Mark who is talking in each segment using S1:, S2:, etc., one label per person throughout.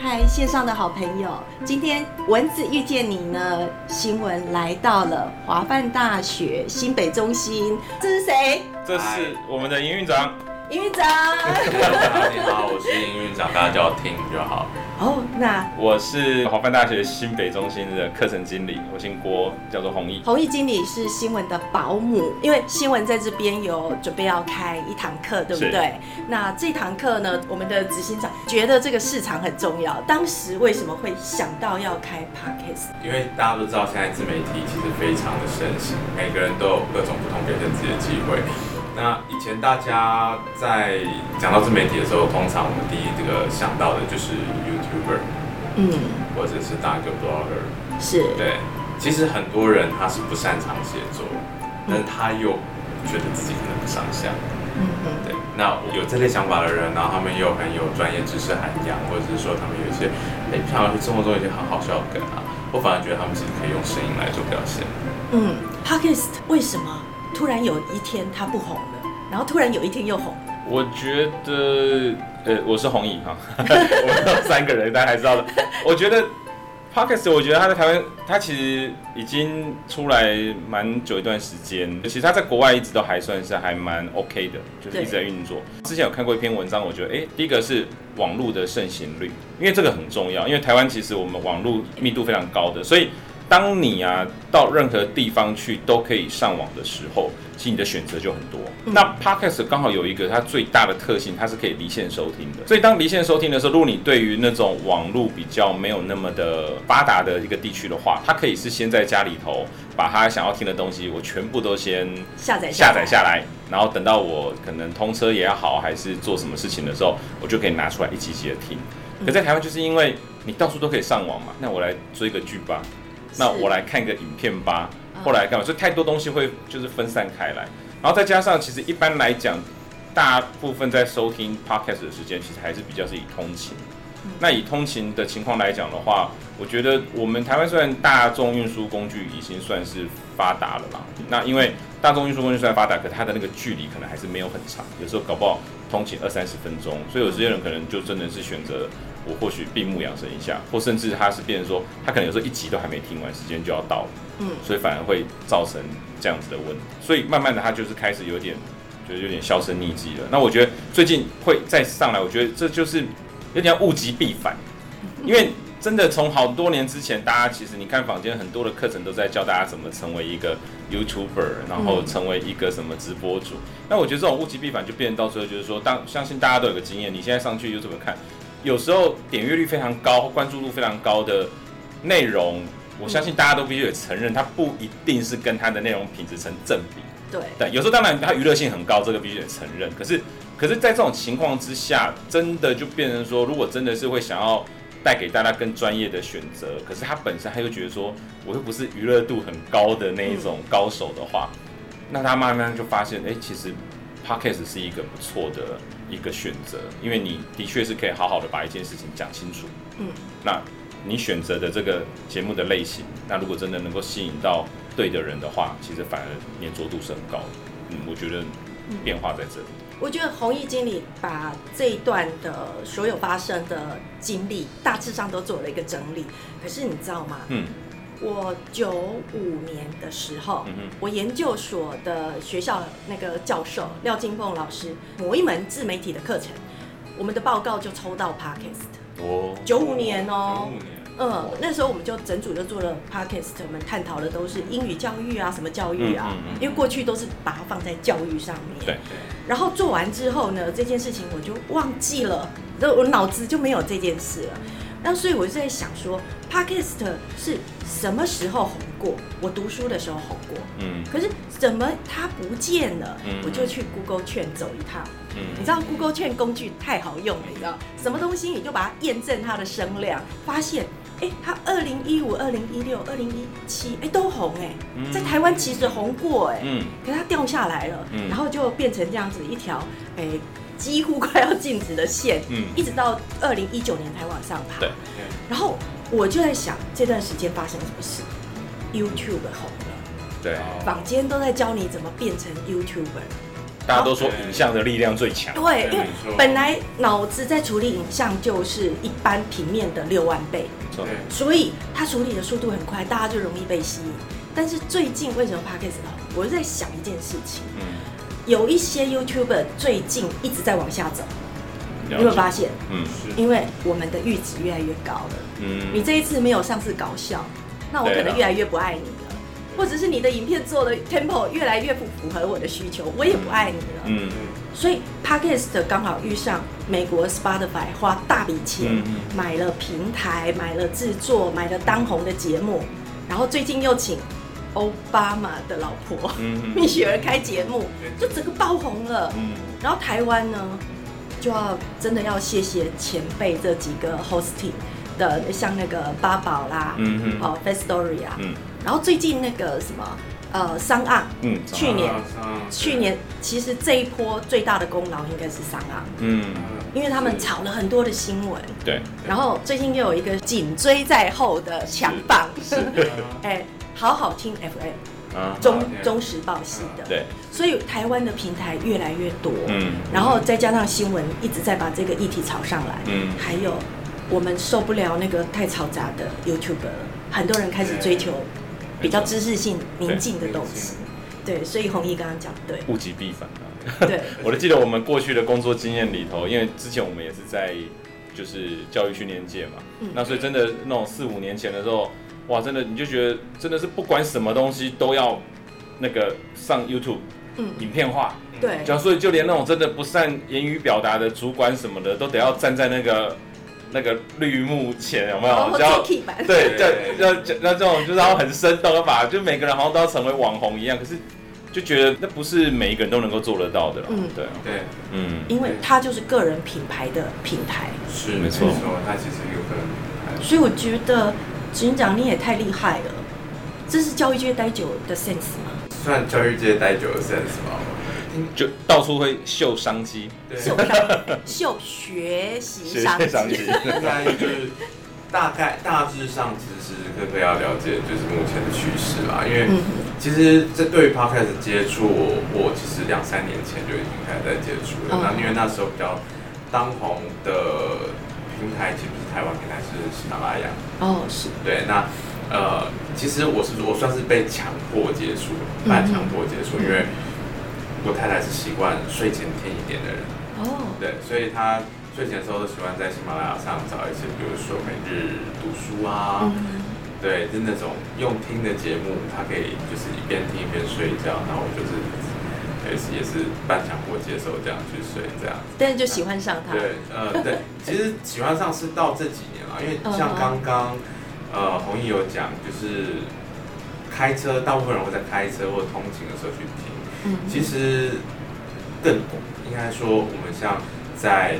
S1: 嗨，线上的好朋友，今天蚊子遇见你呢，新闻来到了华范大学新北中心，这是谁？
S2: 这是我们的营运长。
S1: 营运长。
S3: 你好，我是营运长，大家叫我听就好。
S1: 哦，那
S2: 我是华范大学新北中心的课程经理，我姓郭，叫做弘毅。
S1: 弘毅经理是新闻的保姆，因为新闻在这边有准备要开一堂课，对不对？那这堂课呢，我们的执行长觉得这个市场很重要。当时为什么会想到要开 podcast？
S3: 因为大家都知道现在自媒体其实非常的盛行，每个人都有各种不同表现自己的机会。那以前大家在讲到自媒体的时候，通常我们第一这个想到的就是 YouTuber，嗯，或者是当一个 Blogger，
S1: 是
S3: 对。其实很多人他是不擅长写作，但他又觉得自己可能不上相，嗯嗯，对。那有这类想法的人，然后他们又很有专业知识涵养，或者是说他们有一些，哎，像生活中一些很好笑的梗啊，我反而觉得他们其实可以用声音来做表现。
S1: 嗯，Podcast 为什么？突然有一天他不红了，然后突然有一天又红。
S2: 我觉得，呃，我是红影哈，我们三个人大家还知道的。我觉得 Podcast，我觉得他在台湾，他其实已经出来蛮久一段时间。其实他在国外一直都还算是还蛮 OK 的，就是一直在运作。之前有看过一篇文章，我觉得，哎，第一个是网络的盛行率，因为这个很重要，因为台湾其实我们网络密度非常高的，所以。当你啊到任何地方去都可以上网的时候，其实你的选择就很多。那 Podcast 刚好有一个它最大的特性，它是可以离线收听的。所以当离线收听的时候，如果你对于那种网络比较没有那么的发达的一个地区的话，它可以是先在家里头把它想要听的东西，我全部都先
S1: 下载
S2: 下载下来，然后等到我可能通车也好，还是做什么事情的时候，我就可以拿出来一集集的听。可在台湾就是因为你到处都可以上网嘛，那我来追个剧吧。那我来看个影片吧，后来干嘛？所以太多东西会就是分散开来，然后再加上其实一般来讲，大部分在收听 podcast 的时间，其实还是比较是以通勤。那以通勤的情况来讲的话，我觉得我们台湾虽然大众运输工具已经算是发达了嘛，那因为大众运输工具虽然发达，可它的那个距离可能还是没有很长，有时候搞不好通勤二三十分钟，所以有些人可能就真的是选择。我或许闭目养神一下，或甚至他是变成说，他可能有时候一集都还没听完，时间就要到了，嗯，所以反而会造成这样子的问题。所以慢慢的，他就是开始有点，就是有点销声匿迹了。那我觉得最近会再上来，我觉得这就是有点物极必反，因为真的从好多年之前，大家其实你看坊间很多的课程都在教大家怎么成为一个 YouTuber，然后成为一个什么直播主。那我觉得这种物极必反就变成到最后就是说，当相信大家都有个经验，你现在上去 YouTube 看。有时候点阅率非常高、关注度非常高的内容，我相信大家都必须得承认，它不一定是跟它的内容品质成正比。
S1: 对
S2: 对，有时候当然它娱乐性很高，这个必须得承认。可是，可是在这种情况之下，真的就变成说，如果真的是会想要带给大家更专业的选择，可是他本身他又觉得说，我又不是娱乐度很高的那一种高手的话，那他慢慢就发现，哎，其实 podcast 是一个不错的。一个选择，因为你的确是可以好好的把一件事情讲清楚。嗯，那你选择的这个节目的类型，那如果真的能够吸引到对的人的话，其实反而粘着度是很高的。嗯，我觉得变化在这里。
S1: 我觉得弘毅经理把这一段的所有发生的经历，大致上都做了一个整理。可是你知道吗？嗯。我九五年的时候，我研究所的学校那个教授廖金凤老师，某一门自媒体的课程，我们的报告就抽到 podcast。哦，九五年哦，嗯，那时候我们就整组就做了 podcast，我们探讨的都是英语教育啊，什么教育啊，因为过去都是把它放在教育上面。
S2: 对。
S1: 然后做完之后呢，这件事情我就忘记了，我脑子就没有这件事了。那所以我就在想说，podcast 是什么时候红过？我读书的时候红过，嗯，可是怎么它不见了？嗯，我就去 Google 券走一趟，嗯，你知道 Google 券工具太好用了，你知道？什么东西你就把它验证它的声量，发现，哎，它二零一五、二零一六、二零一七，哎，都红，哎，在台湾其实红过，哎，嗯，可是它掉下来了，嗯，然后就变成这样子一条，哎。几乎快要静止的线，嗯，一直到二零一九年才往上爬。
S2: 对，
S1: 然后我就在想，这段时间发生什么事？YouTube 红了，
S2: 对，
S1: 坊间都在教你怎么变成 YouTuber，
S2: 大家都说影像的力量最强。
S1: 对，因为本来脑子在处理影像就是一般平面的六万倍，所以它处理的速度很快，大家就容易被吸引。但是最近为什么 Podcast 红？我就在想一件事情，
S2: 嗯，
S1: 有一些 YouTuber 最近一直在往下走，你
S2: 了解。
S1: 有没有发现？
S2: 嗯。
S3: 是。
S1: 因为我们的阈值越来越高了。嗯。你
S2: 嗯，
S1: 这一次没有上次搞笑，那我可能越来越不爱你了，或者是你的影片做的 tempo 越来越不符合我的需求，我也不爱你了。
S2: 嗯。
S1: 所以 Podcast 刚好遇上美国 Spotify 花大笔钱
S2: 嗯嗯。
S1: 买了平台、买了制作、买了当红的节目，然后最近又请奥巴马的老婆
S2: 嗯。
S1: 蜜雪儿开节目，就整个爆红了。
S2: 嗯。
S1: 然后台湾呢，就要真的要谢谢前辈这几个 hosting 的，像那个八宝啦，
S2: 嗯嗯
S1: 哦 f a s t Story 啊，
S2: 嗯。
S1: 然后最近那个什么呃商岸，
S2: 嗯
S1: 去年去年其实这一波最大的功劳应该是商岸，
S2: 嗯，
S1: 因为他们炒了很多的新闻，
S2: 对，
S1: 然后最近又有一个紧追在后的强棒，哎，好好听 FM
S2: 啊，
S1: 中中时报系的，
S2: 对，
S1: 所以台湾的平台越来越多，
S2: 嗯。
S1: 然后再加上新闻一直在把这个议题炒上来，
S2: 嗯。
S1: 还有我们受不了那个太嘈杂的 YouTube，很多人开始追求比较知识性、宁静的东西。对，所以弘毅刚刚讲对，
S2: 物极必反啊。
S1: 对，
S2: 我都记得我们过去的工作经验里头，因为之前我们也是在就是教育训练界嘛，
S1: 嗯。
S2: 那所以真的那种四五年前的时候，哇，真的你就觉得真的是不管什么东西都要那个上 YouTube
S1: 嗯，
S2: 影片化，
S1: 对，
S2: 就所以就连那种真的不善言语表达的主管什么的，都得要站在那个那个绿幕前，有没有？
S1: 然
S2: 对，
S3: 对。
S2: 要要那这种就是要很生动的把，就每个人好像都要成为网红一样，可是就觉得那不是每一个人都能够做得到的了。
S1: 嗯。
S2: 对啊，
S3: 对，
S2: 嗯，
S1: 因为它就是个人品牌的平台，
S3: 是
S2: 没错。
S3: 它其实有可能
S1: 所以我觉得执行长你也太厉害了，这是教育界待久的 sense 吗？
S3: 算教育界待久的 sense 吧。
S2: 就到处会秀商机，
S3: 对，
S1: 秀商秀学习商机，
S2: 学商，
S3: 应该就是大概大致上，其实时时刻刻要了解就是目前的趋势啦。因为
S1: 嗯
S3: 其实这对于 podcast 接触，我我其实两三年前就已经开始在接触了。
S1: 哦
S3: 那、因为那时候比较当红的平台，其实不是台湾平台，是喜马拉雅。
S1: 哦，是，
S3: 对，那呃，其实我是我算是被强迫接触，半强迫接触，因为我太太是习惯睡前听一点的人。
S1: 哦，
S3: 对，所以她睡前的时候都喜欢在喜马拉雅上找一些，比如说每日读书啊，
S1: 嗯，
S3: 对，就是那种用听的节目，他可以就是一边听一边睡觉，然后我就是也是也是半强迫接受这样去睡这样。
S1: 但是就喜欢上他，
S3: 对，呃，对，其实喜欢上是到这几年了，因为
S1: 嗯
S3: 像刚刚呃红毅有讲，就是开车，大部分人会在开车或通勤的时候去听。
S1: 嗯，
S3: 其实更应该说，我们像在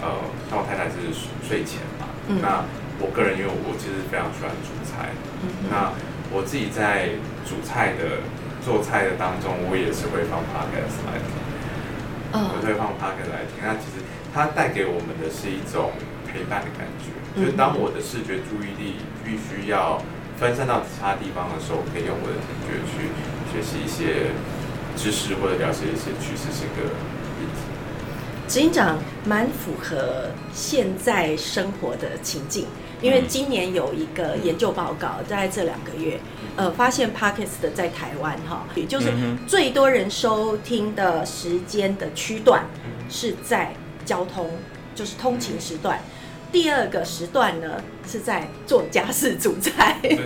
S3: 呃，像我太太是睡前嘛，
S1: 嗯。
S3: 那我个人因为我其实非常喜欢煮菜，
S1: 嗯
S3: 那我自己在煮菜的做菜的当中，我也是会放 podcast 来听，我
S1: 哦，
S3: 会放 podcast 来听。那其实它带给我们的是一种陪伴的感觉，
S1: 嗯
S3: 就是当我的视觉注意力必须要分散到其他地方的时候，我可以用我的听觉去学习一些知识或者了解一些趋势性的议题。
S1: 执行长蛮符合现在生活的情境，因为
S2: 嗯
S1: 今年有一个研究报告，在这两个月，呃，发现 Podcast 的在台湾哈，也就是
S2: 嗯
S1: 最多人收听的时间的区段是在交通，就是通勤时段。第二个时段呢是在做家事煮菜，
S3: 对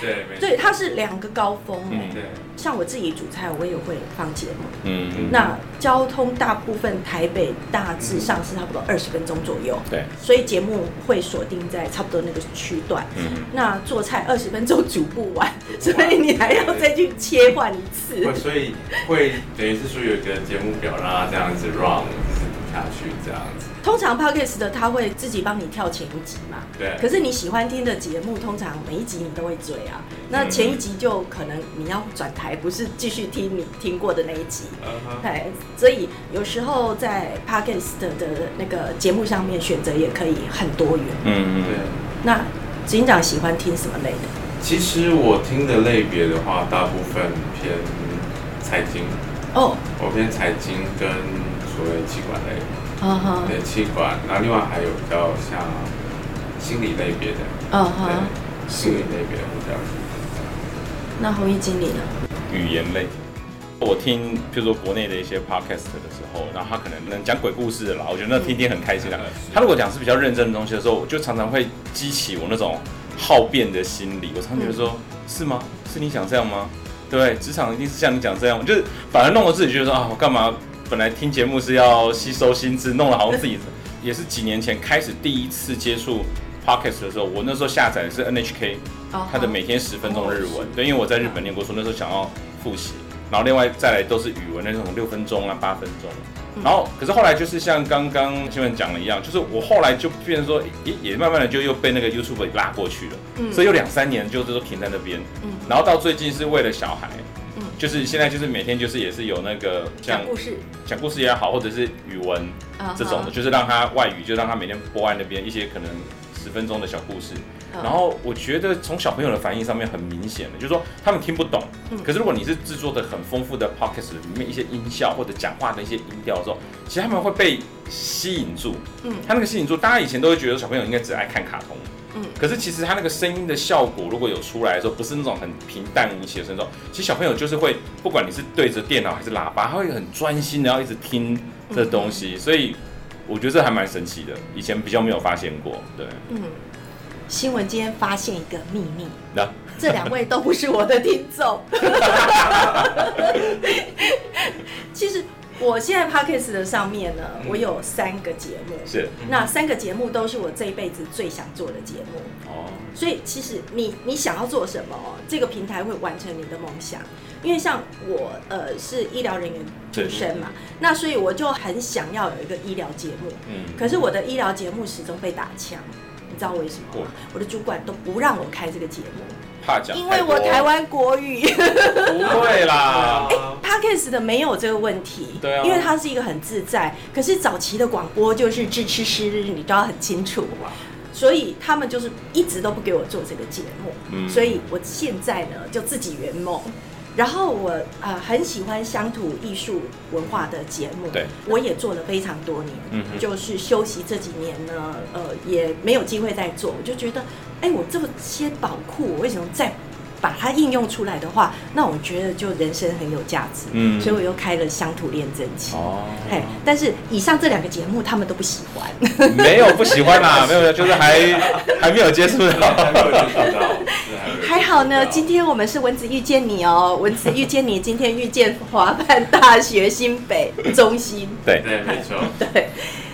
S3: 对，
S1: 对，它是两个高峰
S3: 对
S1: 像我自己煮菜，我也会放节目。
S2: 嗯，
S1: 那交通大部分台北大致上是差不多二十分钟左右，
S2: 对，
S1: 所以节目会锁定在差不多那个区段。
S2: 嗯
S1: 那做菜二十分钟煮不完，所以你还要再去切换一次
S3: 会，。所以会等于是说有一个节目表让它这样子 run 就是读下去这样子。
S1: 通常 podcast 的他会自己帮你跳前一集嘛，
S3: 对，
S1: 可是你喜欢听的节目，通常每一集你都会追啊。那前一集就可能你要转台，不是继续听你听过的那一集。
S3: 嗯哼
S1: 对，所以有时候在 podcast 的那个节目上面选择也可以很多元。
S2: 嗯嗯
S3: 对。
S1: 那执行长喜欢听什么类的？
S3: 其实我听的类别的话，大部分偏财经，
S1: 哦，
S3: 我偏财经跟所谓气管类，
S1: 嗯哼，
S3: 对气管，然后另外还有比较像心理类别的，
S1: 嗯
S3: 对
S1: 哼，，
S3: 心理类别的比较。
S1: 那弘毅经理呢？
S2: 语言类。我听，譬如说国内的一些 podcast 的时候，然后他可能能讲鬼故事的啦，我觉得那听听很开心啊。他如果讲是比较认真的东西的时候，我就常常会激起我那种好辩的心理。我常常觉得说，是吗？是你想这样吗？对？职场一定是像你讲这样吗，就是反而弄得自己觉得说啊，我干嘛？本来听节目是要吸收新知，弄了好像自己也是几年前开始第一次接触 podcast 的时候，我那时候下载的是 NHK。
S1: 哦
S2: 他的每天十分钟的日
S1: 哦
S2: 文，对，因为我在日本念过书，那时候想要复习，然后另外再来都是语文那种六分钟啊、八分钟，然后可是后来就是像刚刚新闻讲的一样，就是我后来就变成说，也也慢慢的就又被那个 YouTube 拉过去了，
S1: 嗯。
S2: 所以有两三年就是都停在那边，
S1: 嗯。
S2: 然后到最近是为了小孩，
S1: 嗯
S2: 就是现在就是每天就是也是有那个像
S1: 讲故事
S2: 讲故事也好，或者是语文
S1: 啊
S2: 这种的，就是让他外语就让他每天播在那边一些可能十分钟的小故事。
S1: 嗯
S2: 然后我觉得从小朋友的反应上面很明显的，就是说他们听不懂。
S1: 嗯
S2: 可是如果你是制作的很丰富的 podcast 里面一些音效或者讲话的一些音调的时候，其实他们会被吸引住。
S1: 嗯
S2: 他那个吸引住，大家以前都会觉得小朋友应该只爱看卡通。
S1: 嗯
S2: 可是其实他那个声音的效果，如果有出来的时候，不是那种很平淡无奇的声音，其实小朋友就是会，不管你是对着电脑还是喇叭，他会很专心的要一直听这东西，所以我觉得这还蛮神奇的，以前比较没有发现过。对，
S1: 嗯，新闻今天发现一个秘密，
S2: 那
S1: 这两位都不是我的听众。其实我现在 podcast 的上面呢，我有三个节目，
S2: 是
S1: 那三个节目都是我这一辈子最想做的节目。
S2: 哦，
S1: 所以其实你你想要做什么，这个平台会完成你的梦想。因为像我呃是医疗人员出身嘛，那所以我就很想要有一个医疗节目。
S2: 嗯，
S1: 可是我的医疗节目始终被打枪，你知道为什么吗？我的主管都不让我开这个节目，
S2: 怕讲，
S1: 因为我台湾国语
S2: 不会啦，
S1: podcast 的没有这个问题，
S2: 对啊
S1: 因为它是一个很自在。可是早期的广播就是支吃诗，你都要很清楚。所以他们就是一直都不给我做这个节目，
S2: 嗯
S1: 所以我现在呢就自己圆梦。然后我呃很喜欢乡土艺术文化的节目，
S2: 对，
S1: 我也做了非常多年，
S2: 嗯
S1: 就是休息这几年呢，呃也没有机会再做，我就觉得，哎，我这么些宝库，我为什么再把它应用出来的话，那我觉得就人生很有价值，
S2: 嗯
S1: 所以我又开了乡土练真情。
S2: 哦，
S1: 嘿，但是以上这两个节目他们都不喜欢，
S2: 没有不喜欢啦，没有，就是还 还没有接触
S3: 还
S2: 到。
S3: 还没有接触到
S1: 还好呢。今天我们是蚊子遇见你哦，蚊子遇见你，今天遇见华办大学新北中心。
S2: 对，
S3: 对，没错，
S1: 对，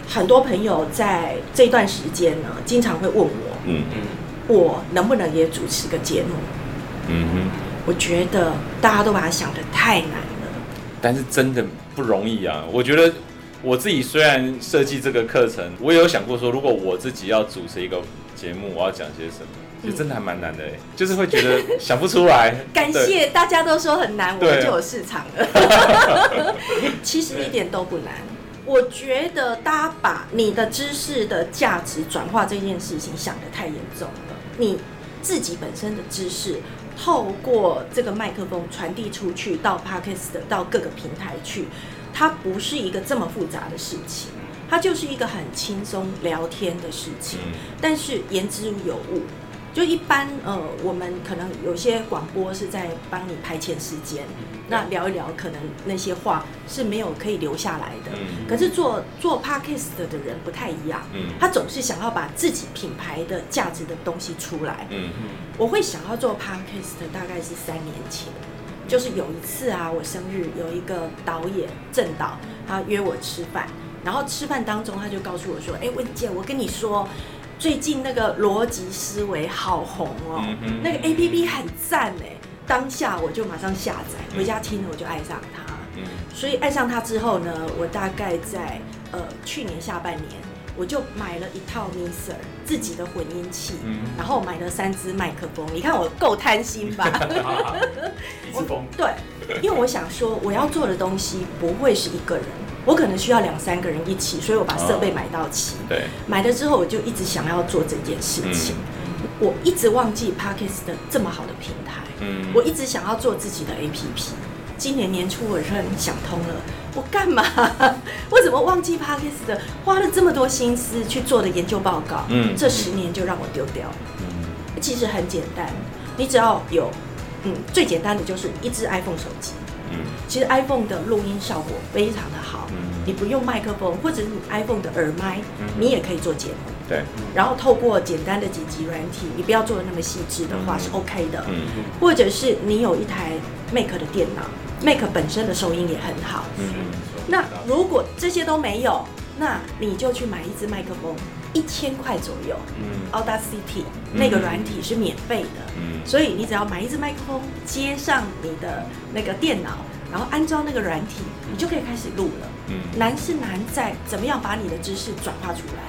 S1: 很多朋友在这段时间呢，经常会问我，
S2: 嗯
S3: 嗯，
S1: 我能不能也主持个节目？
S2: 嗯哼，
S1: 我觉得大家都把它想的太难了。
S2: 但是真的不容易啊。我觉得我自己虽然设计这个课程，我也有想过说，如果我自己要主持一个节目，我要讲些什么。其实真的还蛮难的哎，就是会觉得想不出来。
S1: 感谢大家都说很难，我
S2: 对
S1: 们就有市场了。其实一点都不难。我觉得大家把你的知识的价值转化这件事情想得太严重了。你自己本身的知识，透过这个麦克风传递出去到 Podcast 到各个平台去，它不是一个这么复杂的事情，它就是一个很轻松聊天的事情。
S2: 嗯
S1: 但是言之有物。就一般呃，我们可能有些广播是在帮你排遣时间，那聊一聊，可能那些话是没有可以留下来的。
S2: 嗯。
S1: 可是做做 podcast 的人不太一样，
S2: 嗯。
S1: 他总是想要把自己品牌的价值的东西出来。
S2: 嗯。
S1: 我会想要做 podcast 大概是三年前，就是有一次啊，我生日有一个导演郑导，他约我吃饭，然后吃饭当中他就告诉我说：“哎，文姐，我跟你说，最近那个逻辑思维好红哦，
S2: 嗯
S1: 那个 A P P 很赞哎。”当下我就马上下载，回家听了我就爱上它。
S2: 嗯
S1: 所以爱上它之后呢，我大概在呃去年下半年，我就买了一套 Miser 自己的混音器，
S2: 嗯
S1: 然后买了三支麦克风。你看我够贪心吧？
S3: 一次风，
S1: 对，因为我想说我要做的东西不会是一个人，我可能需要两三个人一起，所以我把设备买到齐。
S2: 对，
S1: 买了之后，我就一直想要做这件事情。我一直忘记 Parkes 的这么好的平台，
S2: 嗯
S1: 我一直想要做自己的 APP。今年年初我突然想通了，我干嘛？我怎么忘记 Podcast 的？花了这么多心思去做的研究报告，
S2: 嗯
S1: 这十年就让我丢掉了。
S2: 嗯
S1: 其实很简单，你只要有，嗯，最简单的就是一只 iPhone 手机。
S2: 嗯
S1: 其实 iPhone 的录音效果非常的好，
S2: 嗯
S1: 你不用麦克风，或者是你 iPhone 的耳麦，
S2: 嗯
S1: 你也可以做节目。
S2: 对，
S1: 然后透过简单的几级软体，你不要做的那么细致的话
S2: 嗯
S1: 是 OK 的。
S2: 嗯
S1: 或者是你有一台 Mac 的电脑，Mac 本身的收音也很好。
S2: 嗯
S1: 那如果这些都没有，那你就去买一支麦克风，一千块左右
S2: 嗯
S1: ，Audacity 那个软体是免费的。
S2: 嗯
S1: 所以你只要买一支麦克风，接上你的那个电脑，然后安装那个软体，你就可以开始录了。
S2: 嗯
S1: 难是难在怎么样把你的知识转化出来。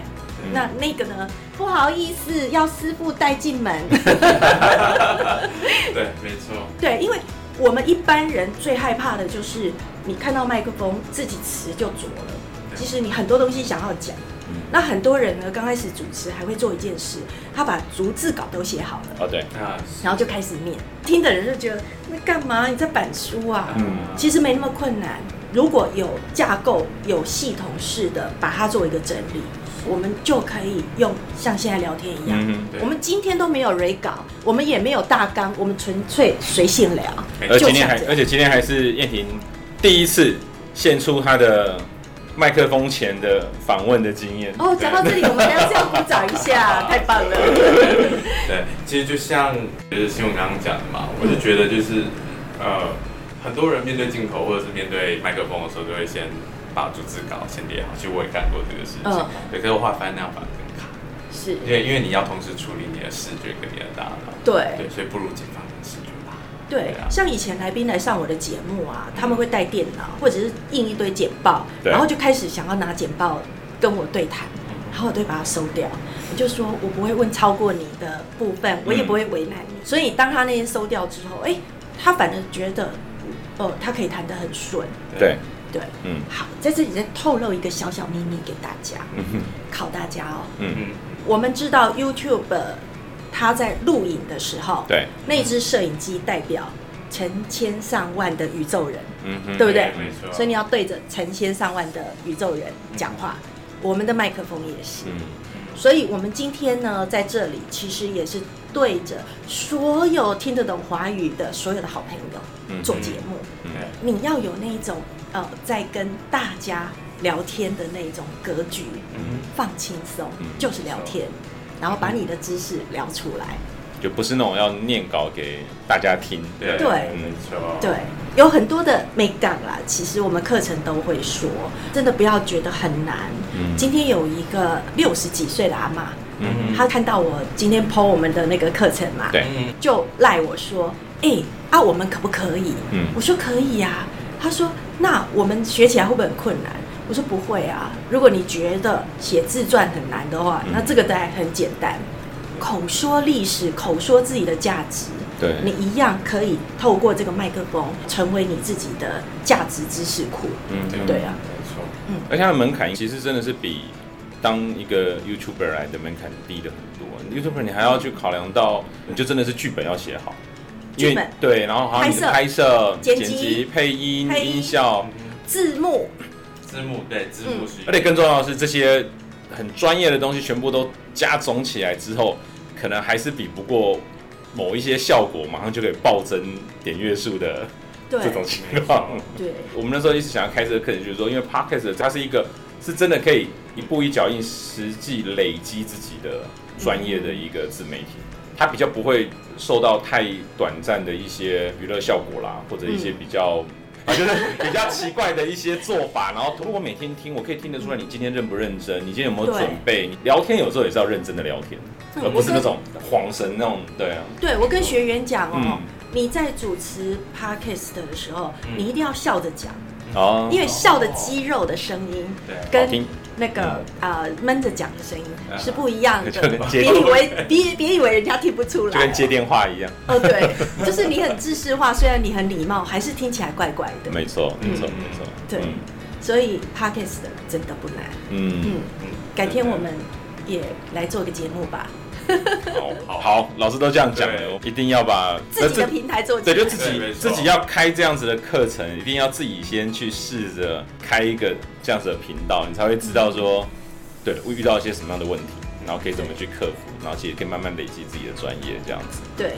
S2: 嗯
S1: 那那个呢？不好意思，要师傅带进门。
S3: 对，没错，
S1: 对，因为我们一般人最害怕的就是你看到麦克风自己词就浊了。
S3: 对
S1: 其实你很多东西想要讲，
S2: 嗯
S1: 那很多人呢刚开始主持还会做一件事，他把逐字稿都写好了。
S2: 哦对，
S3: 啊
S1: 然后就开始念，听的人就觉得那干嘛？你在板书啊？
S2: 嗯
S1: 其实没那么困难。如果有架构、有系统式的把它做一个整理，我们就可以用像现在聊天一样。
S2: 嗯
S3: 对
S1: 我们今天都没有 re 稿，我们也没有大纲，我们纯粹随性聊。
S2: 而今天还而且今天还是燕婷第一次献出她的麦克风前的访问的经验。
S1: 哦，讲到这里，我们还是要鼓掌一下，太棒了。
S3: 对，其实就像就是新闻刚刚讲的嘛，我就觉得就是呃，很多人面对镜头或者是面对麦克风的时候，都会先把逐字稿先列好。其实我也干过这个事情，
S1: 嗯
S3: 对，可是我后来发现那样反而更卡，
S1: 是，
S3: 因为因为你要同时处理你的视觉跟你的大脑，
S1: 对
S3: 对，所以不如紧放视觉吧。
S1: 对像以前来宾来上我的节目啊，他们会带电脑或者是印一堆简报，然后就开始想要拿简报跟我对谈，然后我就把它收掉。我就说我不会问超过你的部分，我也不会为难你。所以当他那些收掉之后，哎，他反而觉得，哦，他可以谈得很顺。
S2: 对，
S1: 对，
S2: 嗯。
S1: 好，在这里再透露一个小小秘密给大家，
S2: 嗯哼。
S1: 考大家哦。
S2: 嗯。
S3: 嗯，
S1: 我们知道 YouTube 它在录影的时候，
S2: 对，
S1: 那只摄影机代表成千上万的宇宙人，
S2: 嗯哼
S1: 对不对？
S3: 没错。
S1: 所以你要对着成千上万的宇宙人讲话。我们的麦克风也是，
S2: 嗯。
S1: 所以我们今天呢，在这里其实也是对着所有听得懂华语的所有的好朋友
S2: 嗯
S1: 做节目。
S2: 嗯。
S1: 你要有那一种呃，在跟大家聊天的那种格局，
S2: 嗯，
S1: 放轻松
S2: 嗯，
S1: 就是聊天，然后把你的知识聊出来。
S2: 就不是那种要念稿给大家听。
S3: 对
S1: 对
S3: 没错，
S1: 对，有很多的美感啦，其实我们课程都会说，真的不要觉得很难。
S2: 嗯
S1: 今天有一个六十几岁的阿妈，
S2: 嗯
S1: 她看到我今天 PO 我们的那个课程嘛，
S2: 对
S3: 嗯，
S1: 就赖我说，哎、啊，我们可不可以？
S2: 嗯
S1: 我说可以呀、她说，那我们学起来会不会很困难？我说不会啊，如果你觉得写自传很难的话，
S2: 嗯
S1: 那这个当然很简单。口说历史，口说自己的价值，
S2: 对
S1: 你一样可以透过这个麦克风成为你自己的价值知识库。
S2: 嗯
S1: 对啊，
S3: 没错，嗯
S2: 而且它的门槛其实真的是比当一个 YouTuber 来的门槛低的很多。YouTuber 你还要去考量到，你就真的是剧本要写好，因为
S1: 剧本
S2: 对，然后还有你的
S1: 拍
S2: 拍摄、
S1: 剪辑
S2: 配音
S1: 音
S2: 效，
S1: 字幕，
S3: 字幕对字幕是，
S2: 而且更重要的是，这些很专业的东西全部都加总起来之后，可能还是比不过某一些效果马上就可以暴增点阅数的
S1: 对。
S2: 这种情况。
S1: 对。
S2: 我们那时候一直想要开这个课程，就是说，因为 podcast 它是一个是真的可以一步一脚印，实际累积自己的专业的一个自媒体，它比较不会受到太短暂的一些娱乐效果啦，或者一些比较。啊，就是比较奇怪的一些做法，然后如果每天听，我可以听得出来你今天认不认真，你今天有没有准备？你聊天有时候也是要认真的聊天，
S1: 嗯
S2: 而不是那种晃神那种。对啊，
S1: 对，我跟学员讲哦，
S2: 嗯
S1: 你在主持 podcast 的时候，
S3: 嗯
S1: 你一定要笑着讲，
S2: 哦，
S1: 因为笑的肌肉的声音
S3: 对。
S1: 跟
S2: 听。
S1: 那个呃闷着讲的声音
S3: 啊
S1: 是不一样的。别以为别别以为人家听不出来，
S2: 就跟接电话一样。
S1: 哦，对，就是你很知识化，虽然你很礼貌，还是听起来怪怪的。
S2: 没错，没错，
S3: 嗯
S2: 没错。
S1: 对。
S2: 嗯。
S1: 所以 podcast 真的不难。
S2: 嗯，
S1: 嗯，改天我们也来做个节目吧。
S3: 好好。
S2: 好，老师都这样讲了，我一定要把
S1: 自己的平台做起
S2: 对，就自己自己要开这样子的课程，一定要自己先去试着开一个这样子的频道，你才会知道说，对，会遇到一些什么样的问题，然后可以怎么去克服，然后其实可以慢慢累积自己的专业这样子。
S1: 对，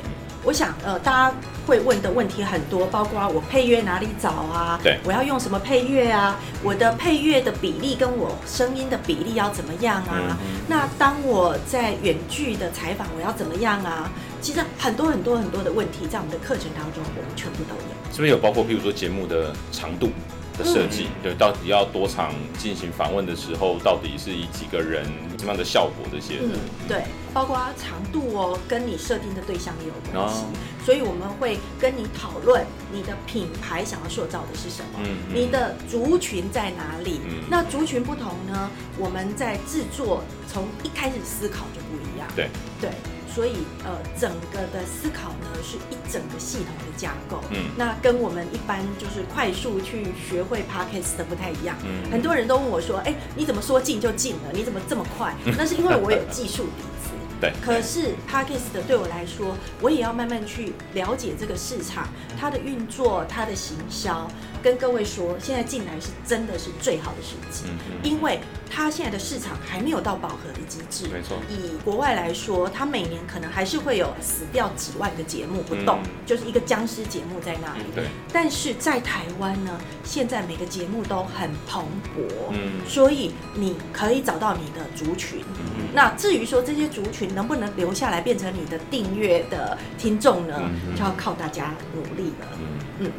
S1: 我想呃，大家会问的问题很多，包括我配乐哪里找啊？
S2: 对
S1: 我要用什么配乐啊？我的配乐的比例跟我声音的比例要怎么样啊？
S2: 嗯
S1: 那当我在远距的采访，我要怎么样啊？其实很多很多很多的问题，在我们的课程当中，我们全部都有。
S2: 是不是有包括譬如说节目的长度的设计？对，到底要多长进行访问的时候，到底是以几个人什么样的效果这些？
S1: 嗯，对，包括长度哦，跟你设定的对象也有关系。
S2: 哦
S1: 所以我们会跟你讨论你的品牌想要塑造的是什么，
S2: 嗯嗯
S1: 你的族群在哪里。
S2: 嗯
S1: 那族群不同呢，我们在制作从一开始思考就不一样。
S2: 对
S1: 对，所以呃，整个的思考呢是一整个系统的架构。
S2: 嗯
S1: 那跟我们一般就是快速去学会 podcast 的不太一样。
S2: 嗯
S1: 很多人都问我说：“哎、你怎么说进就进了？你怎么这么快？” 那是因为我有技术底子。
S2: 对
S1: 可是 podcast 对我来说，我也要慢慢去了解这个市场，它的运作，它的行销。跟各位说，现在进来是真的是最好的时机，因为它现在的市场还没有到饱和的机制。
S2: 没错。
S1: 以国外来说，它每年可能还是会有死掉几万个节目不动，
S2: 嗯。
S1: 就是一个僵尸节目在那里。
S2: 对，
S1: 但是在台湾呢，现在每个节目都很蓬勃，
S2: 嗯。
S1: 所以你可以找到你的族群。
S2: 嗯
S1: 那至于说这些族群能不能留下来变成你的订阅的听众呢，就要靠大家努力了。
S2: 嗯。
S1: 嗯，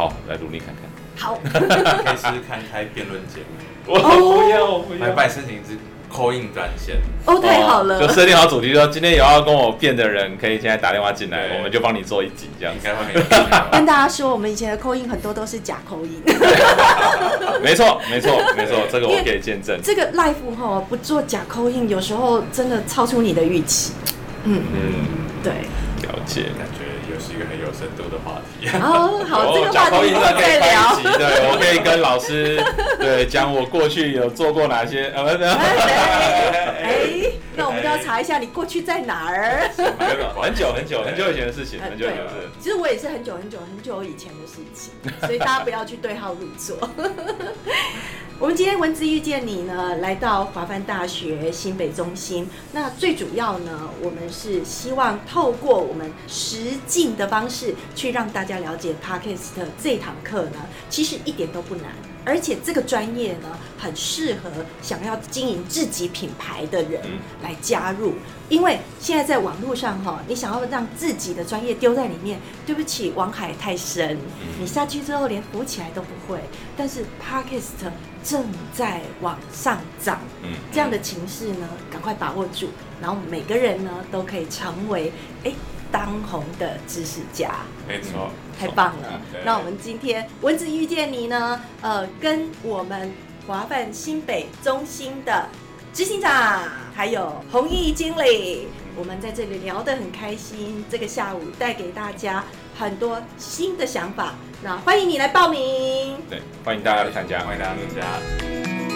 S2: 好，来努力看看。
S1: 好，
S3: 可以试试看开辩论节目，
S2: 我不要，我不
S3: 来拜申请一支 call in 专线，
S1: 哦，太好了，
S2: 就设定好主题，说今天有要跟我辩的人，可以现在打电话进来，我们就帮你做一集这样子。
S1: 跟大家说，我们以前的扣音很多都是假扣音，
S2: 没错，没错，没错，这个我可以见证。
S1: 这个 life 哈不做假扣音，有时候真的超出你的预期。嗯，
S2: 嗯，
S1: 对。
S2: 了解。
S3: 深度的话题。
S1: 哦，好，这个
S2: 假
S1: 话题
S2: 可以
S1: 再聊
S2: 对 我可以跟老师对讲我过去有做过哪些呃，
S1: 哎，那我们就要查一下你过去在哪儿。
S2: 很久很久很久以前的事情，
S1: 呃
S2: 很久以前的事。
S1: 其实我也是很久很久很久以前的事情，所以大家不要去对号入座。我们今天文字遇见你呢，来到华范大学新北中心。那最主要呢，我们是希望透过我们实境的方式，去让大家了解 Podcast 这堂课呢，其实一点都不难。而且这个专业呢，很适合想要经营自己品牌的人
S2: 嗯
S1: 来加入。因为现在在网络上哈，你想要让自己的专业丢在里面，对不起，网海太深，你下去之后连浮起来都不会。但是 Podcast 正在往上涨，
S2: 嗯，
S1: 这样的情势呢，赶快把握住，然后每个人呢都可以成为哎当红的知识家。
S3: 没错，
S1: 太棒了！那我们今天文字遇见你呢，呃，跟我们华范新北中心的执行长还有弘毅经理，我们在这里聊得很开心。这个下午带给大家很多新的想法，那欢迎你来报名。
S2: 对，欢迎大家来参加。
S3: 欢迎大家参加。